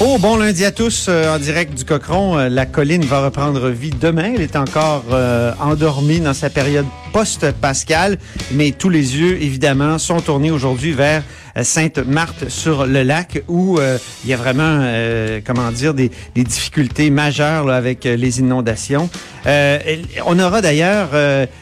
Oh, bon lundi à tous euh, en direct du Cochon. Euh, la colline va reprendre vie demain. Elle est encore euh, endormie dans sa période post-Pascal, mais tous les yeux, évidemment, sont tournés aujourd'hui vers Sainte-Marthe-sur-le-Lac où il y a vraiment, comment dire, des, des difficultés majeures avec les inondations. on aura d'ailleurs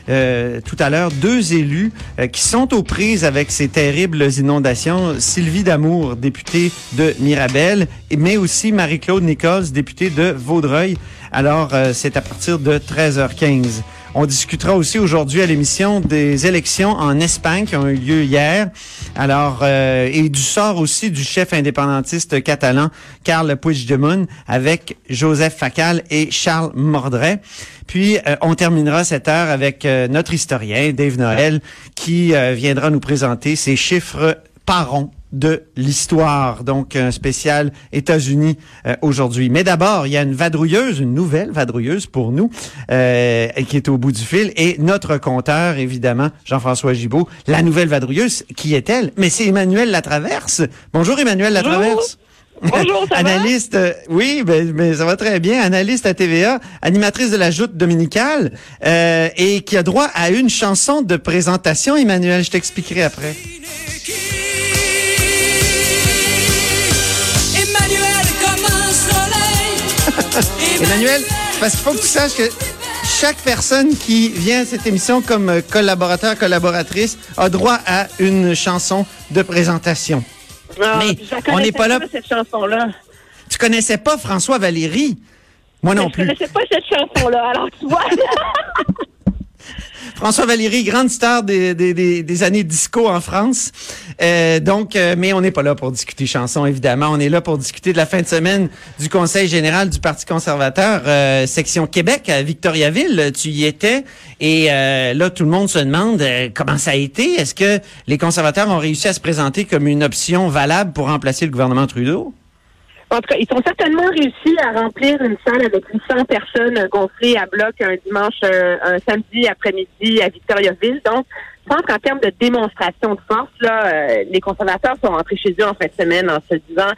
tout à l'heure deux élus qui sont aux prises avec ces terribles inondations. Sylvie Damour, députée de Mirabel, mais aussi Marie-Claude Nichols, députée de Vaudreuil. Alors, c'est à partir de 13h15. On discutera aussi aujourd'hui à l'émission des élections en Espagne qui ont eu lieu hier. Alors, euh, et du sort aussi du chef indépendantiste catalan Carles Puigdemont avec Joseph Facal et Charles Mordret. Puis, euh, on terminera cette heure avec euh, notre historien, Dave Noël, qui viendra nous présenter ses chiffres par rond de l'histoire. Donc, un spécial États-Unis euh, aujourd'hui. Mais d'abord, il y a une vadrouilleuse, une nouvelle vadrouilleuse pour nous, euh, qui est au bout du fil. Et notre compteur, évidemment, Jean-François Gibault. La nouvelle vadrouilleuse, qui est-elle? Mais c'est Emmanuel Latraverse. Bonjour, Emmanuel Latraverse. Bonjour, ça Analyste, euh, oui, ben, mais ça va très bien. Analyste à TVA, animatrice de la joute dominicale euh, et qui a droit à une chanson de présentation. Emmanuel, je t'expliquerai après. Emmanuel, parce qu'il faut que tu saches que chaque personne qui vient à cette émission comme collaborateur, collaboratrice, a droit à une chanson de présentation. Ah, Mais on n'est pas là. cette chanson-là. Tu connaissais pas François Valéry? Moi non plus. Je connaissais pas cette chanson-là, alors tu vois. François Valéry, grande star des, des, des, années disco en France. Euh, donc, euh, mais on n'est pas là pour discuter chansons, évidemment. On est là pour discuter de la fin de semaine du Conseil général du Parti conservateur, euh, section Québec à Victoriaville. Tu y étais. Et euh, là, tout le monde se demande comment ça a été? Est-ce que les conservateurs ont réussi à se présenter comme une option valable pour remplacer le gouvernement Trudeau? En tout cas, ils ont certainement réussi à remplir une salle avec 800 personnes gonflées à bloc un dimanche, euh, un, samedi après-midi à Victoriaville. Donc, je pense qu'en termes de démonstration de force, là, euh, les conservateurs sont rentrés chez eux en fin de semaine en se disant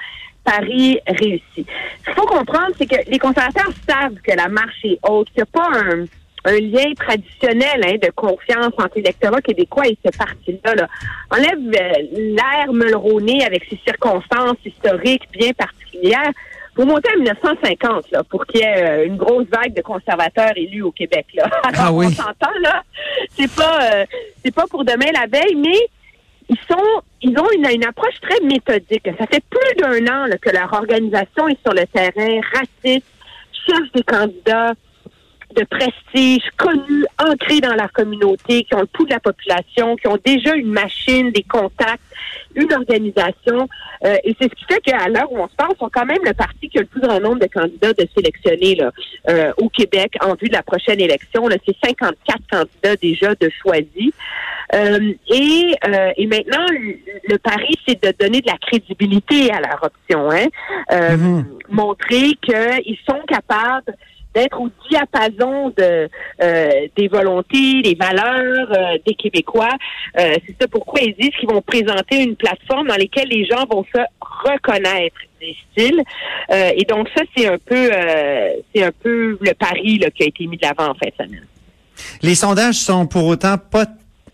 Paris réussi. Ce qu'il faut comprendre, c'est que les conservateurs savent que la marche est haute, qu'il n'y a pas un un lien traditionnel hein, de confiance entre l'électorat québécois et ce parti-là. Là. Enlève euh, l'ère Mulroney avec ses circonstances historiques bien particulières. Faut monter à 1950 là, pour qu'il y ait euh, une grosse vague de conservateurs élus au Québec. Là. ah oui. On s'entend là. C'est pas euh, c'est pas pour demain la veille, mais ils sont ils ont une, une approche très méthodique. Ça fait plus d'un an là, que leur organisation est sur le terrain, raciste, cherche des candidats de prestige, connus, ancrés dans la communauté, qui ont le pouls de la population, qui ont déjà une machine, des contacts, une organisation. Euh, et c'est ce qui fait qu'à l'heure où on se parle, sont quand même le parti qui a le plus grand nombre de candidats de sélectionner là, euh, au Québec en vue de la prochaine élection. C'est 54 candidats déjà de choisis. Euh, et, et maintenant, le pari, c'est de donner de la crédibilité à leur option. Hein? Mm-hmm. Montrer qu'ils sont capables d'être au diapason de euh, des volontés, des valeurs euh, des Québécois. Euh, c'est ça pourquoi ils disent qu'ils vont présenter une plateforme dans laquelle les gens vont se reconnaître des styles. et donc ça, c'est un peu c'est un peu le pari là, qui a été mis de l'avant en fin de semaine. Les sondages sont pour autant pas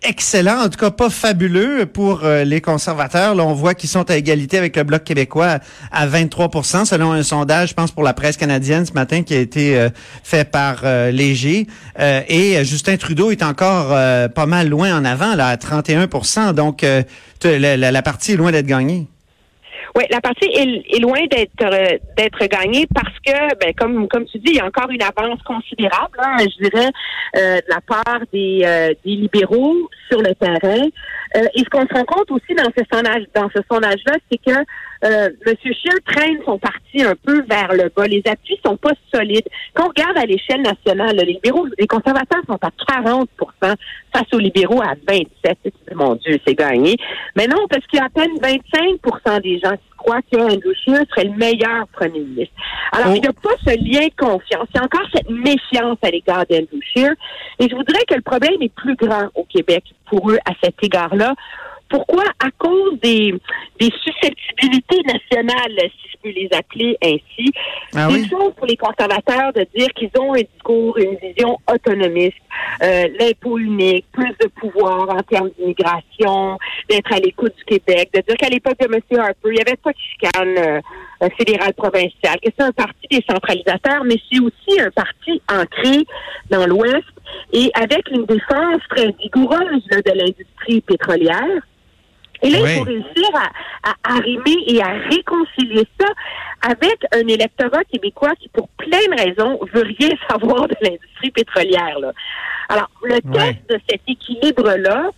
excellent, en tout cas pas fabuleux pour euh, les conservateurs. Là, on voit qu'ils sont à égalité avec le Bloc québécois à 23% selon un sondage, je pense, pour la presse canadienne ce matin qui a été euh, fait par euh, Léger. et Justin Trudeau est encore pas mal loin en avant, là, à 31% Donc, la, la partie est loin d'être gagnée. Oui, la partie est, loin d'être euh, d'être gagnée parce que, ben, comme comme tu dis, il y a encore une avance considérable, hein, je dirais, euh, de la part des, euh, des libéraux. sur le terrain. Euh, et ce qu'on se rend compte aussi dans ce sondage, dans ce sondage-là, c'est que euh, M. Scheer traîne son parti un peu vers le bas. Les appuis sont pas solides. Quand on regarde à l'échelle nationale, les libéraux, les conservateurs sont à 40% face aux libéraux à 27. Mon Dieu, c'est gagné. Mais non, parce qu'il y a à peine 25% des gens qui croient qu'Andrew Scheer serait le meilleur premier ministre. Alors, Oh. il n'y a pas ce lien de confiance. Il y a encore cette méfiance à l'égard d'Andrew Scheer. Et je voudrais que le problème est plus grand au Québec pour eux à cet égard-là. Pourquoi? À cause des, des susceptibilités nationales, si je peux les appeler ainsi. Ah C'est oui? chose pour les conservateurs de dire qu'ils ont un discours, une vision autonomiste, euh, l'impôt unique, plus de pouvoir en termes d'immigration, d'être à l'écoute du Québec, de dire qu'à l'époque de M. Harper, il n'y avait pas de chicane euh, euh, fédérale provinciale, que c'est un parti décentralisateur, mais c'est aussi un parti ancré dans l'Ouest et avec une défense très vigoureuse là, de l'industrie pétrolière. Et là, Oui. il faut réussir à, à arrimer et à réconcilier ça avec un électorat québécois qui, pour plein de raisons, veut rien savoir de l'industrie pétrolière. Là. Alors, le test de cet équilibre-là,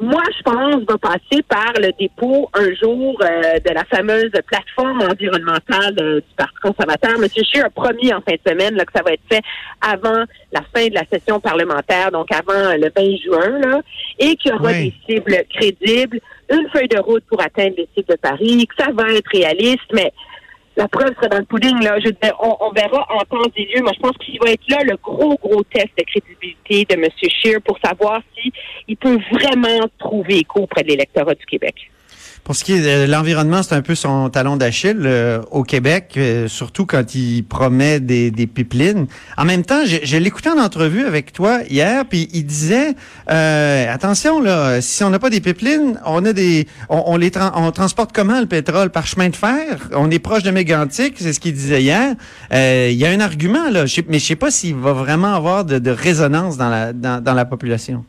moi, je pense, va passer par le dépôt un jour euh, de la fameuse plateforme environnementale euh, du Parti conservateur. M. Scheer a promis en fin de semaine là, que ça va être fait avant la fin de la session parlementaire, donc avant le 20 juin, là, et qu'il y aura Oui. des cibles crédibles, une feuille de route pour atteindre les cibles de Paris, que ça va être réaliste, mais la preuve sera dans le pudding, là. Je on, verra en temps et lieu. Moi, je pense qu'il va être là le gros, gros test de crédibilité de M. Scheer pour savoir si il peut vraiment trouver écho auprès de l'électorat du Québec. Pour ce qui est de l'environnement, c'est un peu son talon d'Achille euh, au Québec, euh, surtout quand il promet des, des pipelines. En même temps, je, je l'écoutais en entrevue avec toi hier, puis il disait euh, attention là, si on n'a pas des pipelines, on a des, on, on les on transporte comment le pétrole? Par chemin de fer? On est proche de Mégantic, c'est ce qu'il disait hier. Euh, Il y a un argument là, mais je sais pas s'il va vraiment avoir de, de résonance dans la dans, dans la population.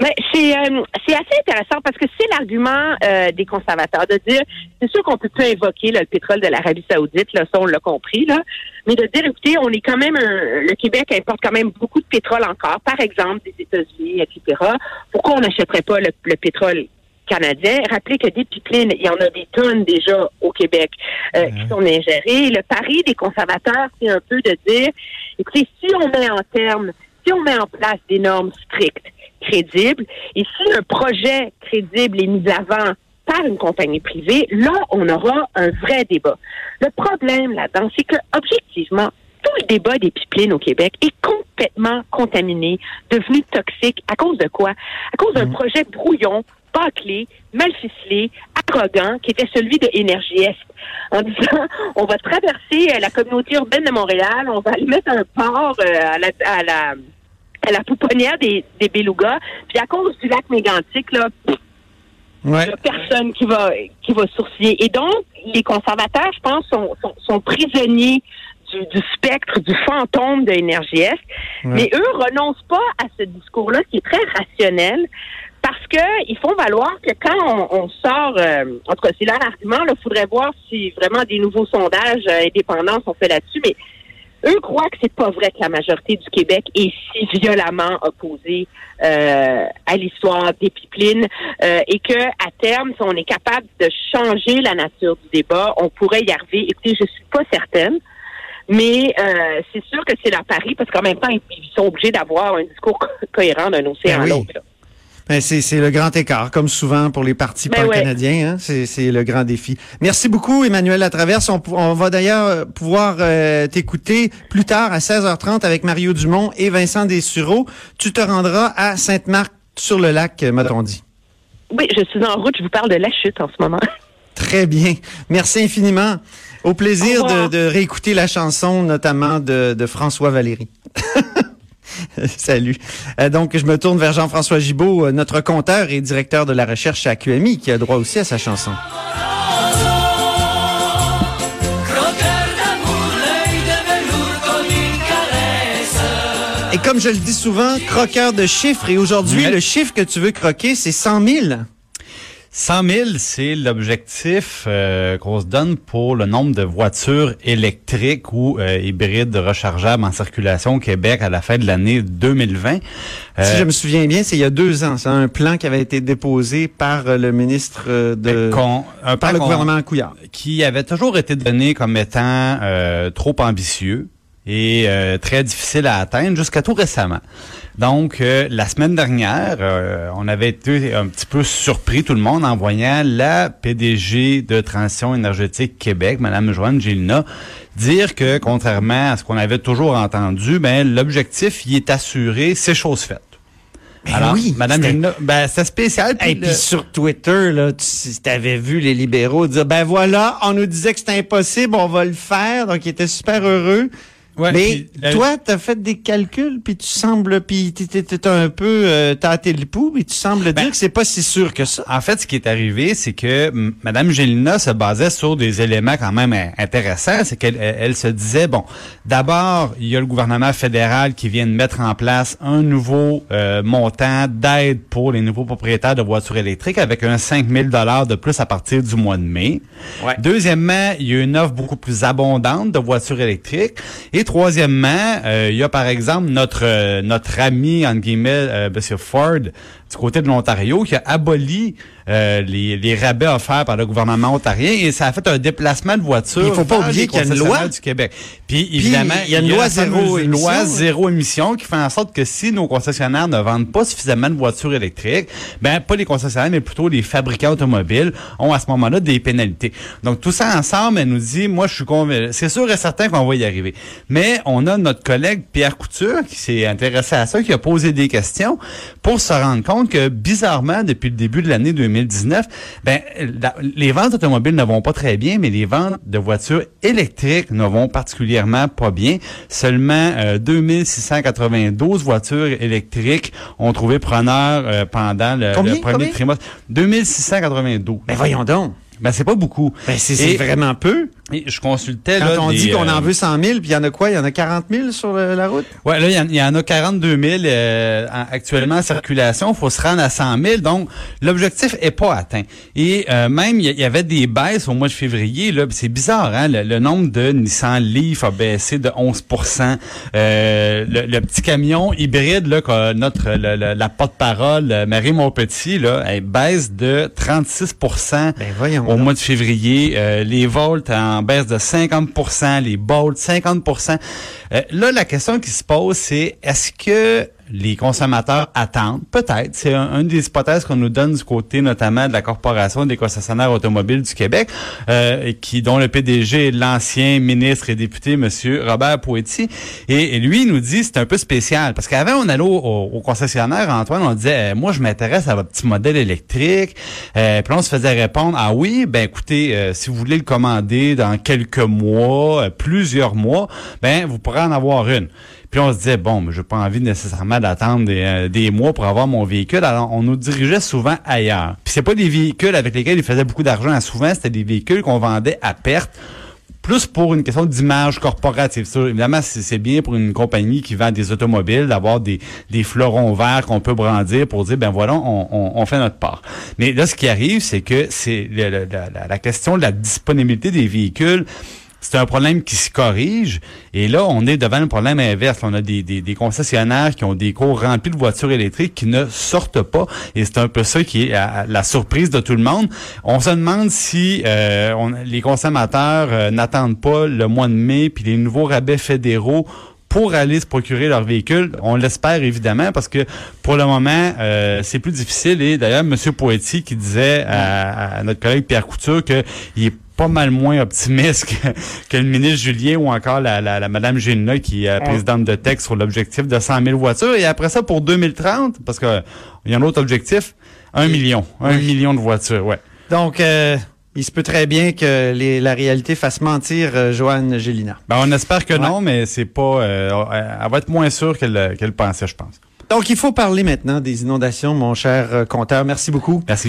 Mais c'est euh, c'est assez intéressant parce que c'est l'argument euh, des conservateurs de dire, c'est sûr qu'on peut plus invoquer là, le pétrole de l'Arabie Saoudite, là, ça on l'a compris là, mais de dire, écoutez, on est quand même, un- le Québec importe quand même beaucoup de pétrole encore, par exemple des États-Unis, etc. Pourquoi on n'achèterait pas le, le pétrole canadien? Rappelez que des pipelines, il y en a des tonnes déjà au Québec euh, qui sont ingérées. Le pari des conservateurs, c'est un peu de dire, écoutez, si on met en terme, si on met en place des normes strictes, crédibles, et si un projet crédible est mis avant par une compagnie privée, là, on aura un vrai débat. Le problème là-dedans, c'est que, objectivement, tout le débat des pipelines au Québec est complètement contaminé, devenu toxique. À cause de quoi? À cause d'un projet brouillon, bâclé, mal ficelé, arrogant, qui était celui de Énergie Est. En disant, on va traverser euh, la communauté urbaine de Montréal, on va aller mettre un port euh, à la, à la, à la pouponnière des, des belugas, puis à cause du lac mégantique, là, Ouais. il n'y a personne qui va qui va sourciller. Et donc, les conservateurs, je pense, sont, sont, sont prisonniers du, du spectre, du fantôme de Est. Mais eux renoncent pas à ce discours-là qui est très rationnel parce que ils font valoir que quand on, on sort, euh, en tout cas, c'est leur argument, il faudrait voir si vraiment des nouveaux sondages euh, indépendants sont faits là-dessus, mais eux croient que c'est pas vrai que la majorité du Québec est si violemment opposée euh, à l'histoire des pipelines euh, et que à terme, si on est capable de changer la nature du débat, on pourrait y arriver. Écoutez, je suis pas certaine. Mais euh, c'est sûr que c'est leur pari parce qu'en même temps, ils, sont obligés d'avoir un discours co- cohérent d'un océan Ben à oui. l'autre. Ben, c'est, c'est le grand écart, comme souvent pour les partis Ben pan-canadiens. Hein? C'est, c'est le grand défi. Merci beaucoup, Emmanuel Latraverse. On, on va d'ailleurs euh, pouvoir euh, t'écouter plus tard à 16h30 avec Mario Dumont et Vincent Dessureau. Tu te rendras à Sainte-Marthe-sur-le-Lac, euh, m'a-t-on dit. Oui, je suis en route. Je vous parle de la chute en ce moment. Très bien. Merci infiniment. Au plaisir Au de, de réécouter la chanson, notamment de, de François Valéry. Salut. Euh, donc, je me tourne vers Jean-François Gibault, euh, notre compteur et directeur de la recherche à QMI, qui a droit aussi à sa chanson. Et comme je le dis souvent, croqueur de chiffres. Et aujourd'hui, le chiffre que tu veux croquer, c'est 100 000. 100 000, c'est l'objectif euh, qu'on se donne pour le nombre de voitures électriques ou euh, hybrides rechargeables en circulation au Québec à la fin de l'année 2020. si Euh, je me souviens bien, c'est il y a deux ans. C'est un plan qui avait été déposé par euh, le ministre euh, de... qu'on- un par le gouvernement Couillard. qui avait toujours été donné comme étant euh, trop ambitieux et euh, très difficile à atteindre jusqu'à tout récemment. Donc, euh, la semaine dernière, euh, on avait été un petit peu surpris, tout le monde, en voyant la PDG de Transition énergétique Québec, Madame Joanne Gélina, dire que, contrairement à ce qu'on avait toujours entendu, ben l'objectif y est assuré, c'est chose faite. Ben oui, Madame Gélina, ben c'est spécial. Et puis sur Twitter, là, tu avais vu les libéraux dire, ben voilà, on nous disait que c'était impossible, on va le faire. Donc, ils étaient super heureux. Ouais, Mais euh, toi, tu as fait des calculs, puis tu sembles, puis tu t'es un peu euh, tâté le pouls, puis tu sembles Ben, dire que c'est pas si sûr que ça. En fait, ce qui est arrivé, c'est que m- Madame Gélina se basait sur des éléments quand même in- intéressants. C'est qu'elle elle, elle se disait, bon, d'abord, il y a le gouvernement fédéral qui vient de mettre en place un nouveau euh, montant d'aide pour les nouveaux propriétaires de voitures électriques avec un 5 000 de plus à partir du mois de mai. Ouais. Deuxièmement, il y a une offre beaucoup plus abondante de voitures électriques. Et troisièmement, euh, il y a par exemple notre euh, notre ami entre guillemets, euh, M. Ford du côté de l'Ontario qui a aboli euh, les, les rabais offerts par le gouvernement ontarien et ça a fait un déplacement de voitures. Il faut pas oublier qu'il y a une loi. du Québec. Puis évidemment, il y a une loi émission, zéro émission qui fait en sorte que si nos concessionnaires ne vendent pas suffisamment de voitures électriques, ben pas les concessionnaires mais plutôt les fabricants automobiles ont à ce moment-là des pénalités. Donc tout ça ensemble, elle nous dit, moi je suis convaincu, c'est sûr et certain qu'on va y arriver. Mais on a notre collègue Pierre Couture qui s'est intéressé à ça, qui a posé des questions pour se rendre compte que bizarrement depuis le début de l'année 2019, ben la- les ventes automobiles ne vont pas très bien, mais les ventes de voitures électriques ne vont particulièrement pas bien. Seulement euh, 2692 voitures électriques ont trouvé preneur euh, pendant le, Combien, le premier combien? trimestre. 2692. Ben voyons donc. Ben c'est pas beaucoup. Ben c'est vraiment peu. Et je consultais Quand là, on des, dit qu'on euh, en veut 100 000, puis il y en a quoi? Il y en a 40 000 sur le- la route? Ouais, là, il y en- il y, en a 42 000 euh, en- actuellement en circulation. Il faut se rendre à 100 000. Donc, l'objectif est pas atteint. Et euh, même, il y, avait des baisses au mois de février. Là, c'est bizarre, hein? Le, le nombre de Nissan Leaf a baissé de 11 euh, le, le petit camion hybride, là, que notre le- le- la porte-parole, euh, Marie Montpetit, là, elle baisse de 36 Ben voyons au donc. mois de février. Euh, les Volt en baisse de 50 les Bolt 50 Euh, Là, la question qui se pose, c'est est-ce que les consommateurs attendent? Peut-être. C'est un, une des hypothèses qu'on nous donne du côté notamment de la Corporation des concessionnaires automobiles du Québec, euh, qui dont le PDG est l'ancien ministre et député, Monsieur Robert Poetti. Et, lui, il nous dit c'est un peu spécial. Parce qu'avant, on allait au, concessionnaire, Antoine, on disait euh, Moi, je m'intéresse à votre petit modèle électrique. Euh, puis on se faisait répondre Ah oui, ben écoutez, euh, si vous voulez le commander dans quelques mois, euh, plusieurs mois, ben vous pourrez en avoir une. Puis on se disait, bon, mais j'ai pas envie nécessairement d'attendre des, euh, des mois pour avoir mon véhicule. Alors, on nous dirigeait souvent ailleurs. Puis c'est pas des véhicules avec lesquels ils faisaient beaucoup d'argent. Souvent, c'était des véhicules qu'on vendait à perte plus pour une question d'image corporative. Évidemment, c'est bien pour une compagnie qui vend des automobiles d'avoir des, des fleurons verts qu'on peut brandir pour dire, ben voilà, on, on, on fait notre part. Mais là, ce qui arrive, c'est que c'est la- la question de la disponibilité des véhicules c'est un problème qui se corrige. Et là, on est devant un problème inverse. On a des, des, des concessionnaires qui ont des cours remplis de voitures électriques qui ne sortent pas. Et c'est un peu ça qui est à- la surprise de tout le monde. On se demande si euh, on- les consommateurs euh, n'attendent pas le mois de mai puis les nouveaux rabais fédéraux pour aller se procurer leur véhicule. On l'espère évidemment parce que pour le moment, euh, c'est plus difficile. Et d'ailleurs, M. Poetti qui disait à, à notre collègue Pierre Couture qu'il est pas mal moins optimiste que, que le ministre Julien ou encore la, la, la Madame Gélina qui est présidente de texte sur l'objectif de 100 000 voitures. Et après ça, pour 2030, parce que il y a un autre objectif, un million. Un million de voitures, ouais. Donc, euh, il se peut très bien que les- la réalité fasse mentir euh, Joanne Gélina. Ben, on espère que Ouais. non, mais c'est pas. euh, elle va être moins sûre qu'elle pensait, je pense. Donc, il faut parler maintenant des inondations, mon cher euh, compteur. Merci beaucoup. Merci.